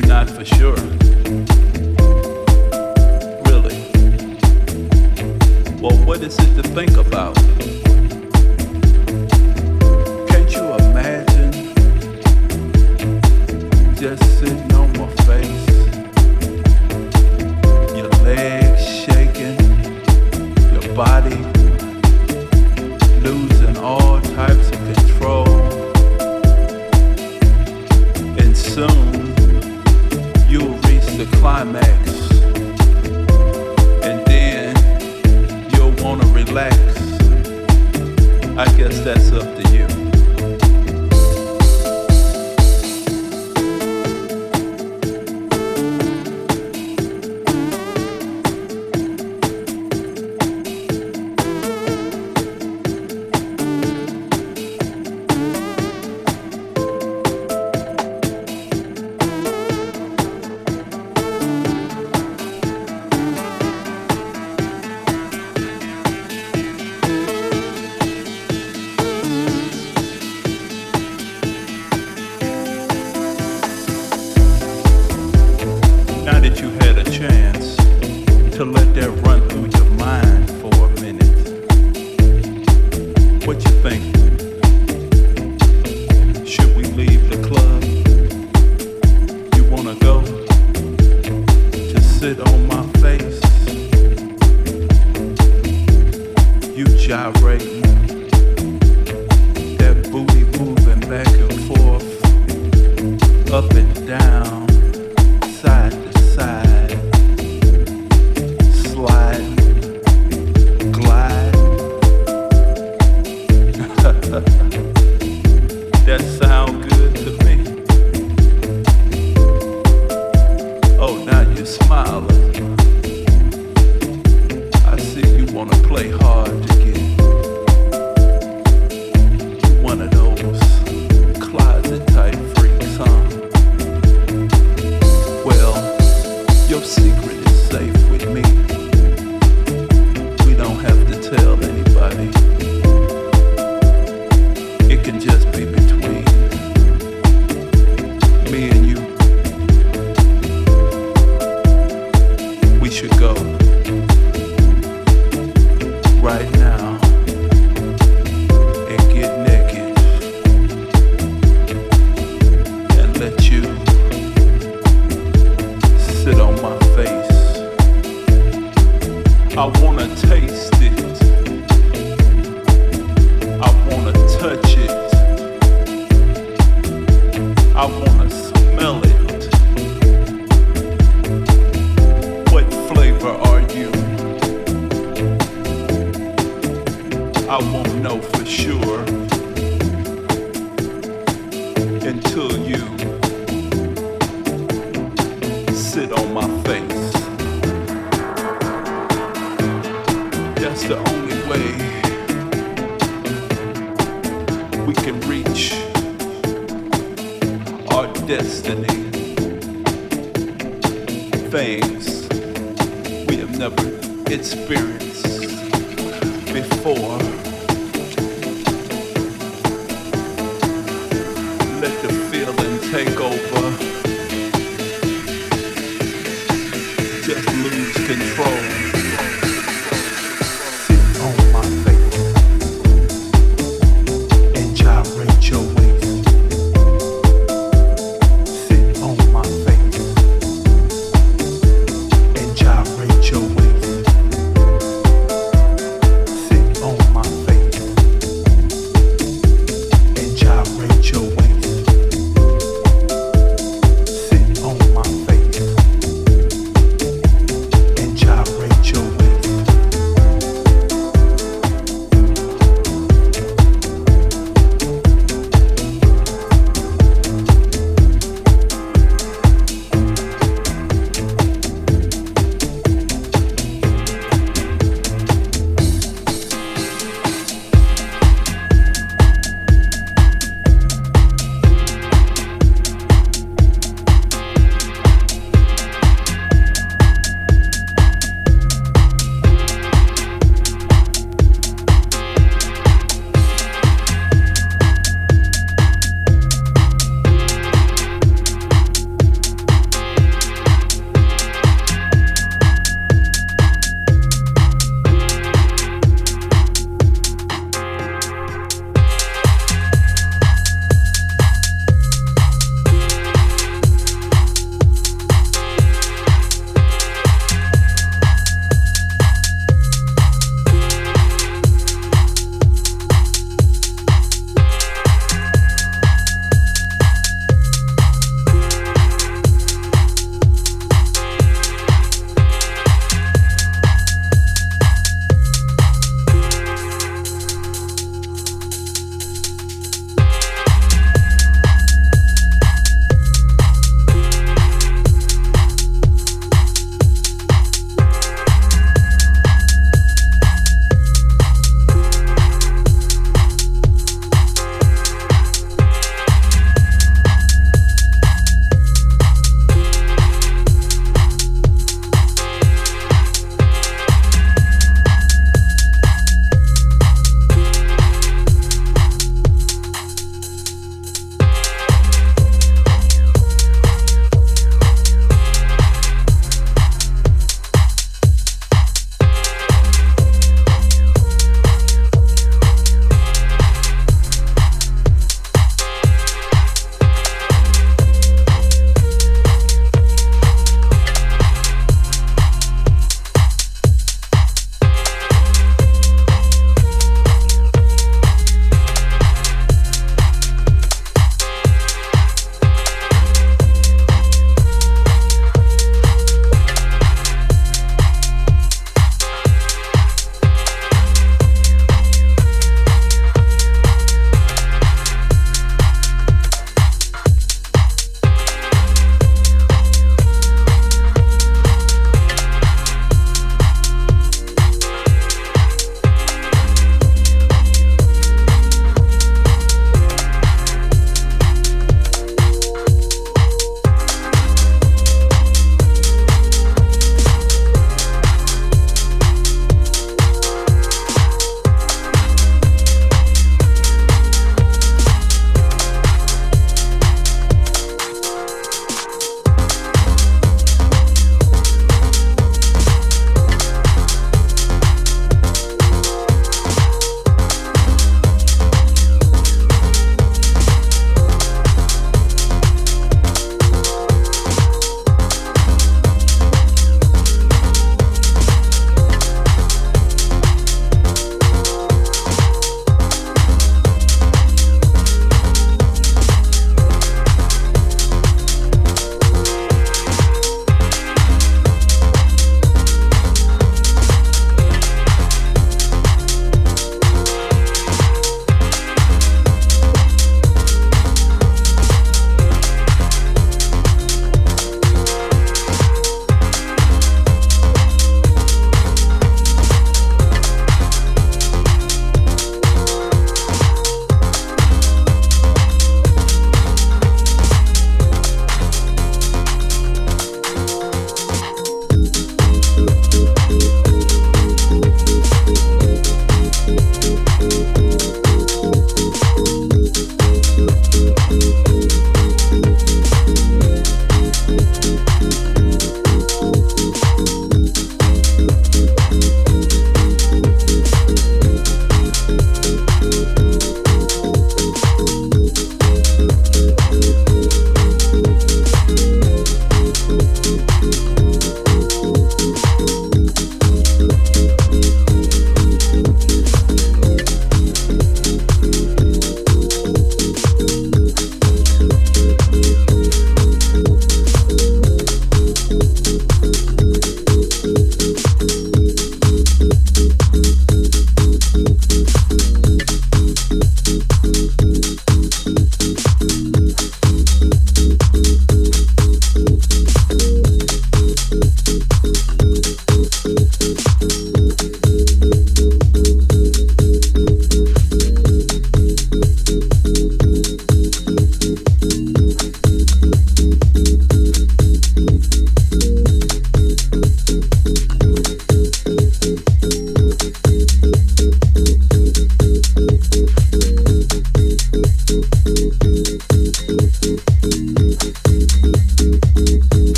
you not for sure. Really. Well, what is it to think about? Can't you imagine just sitting?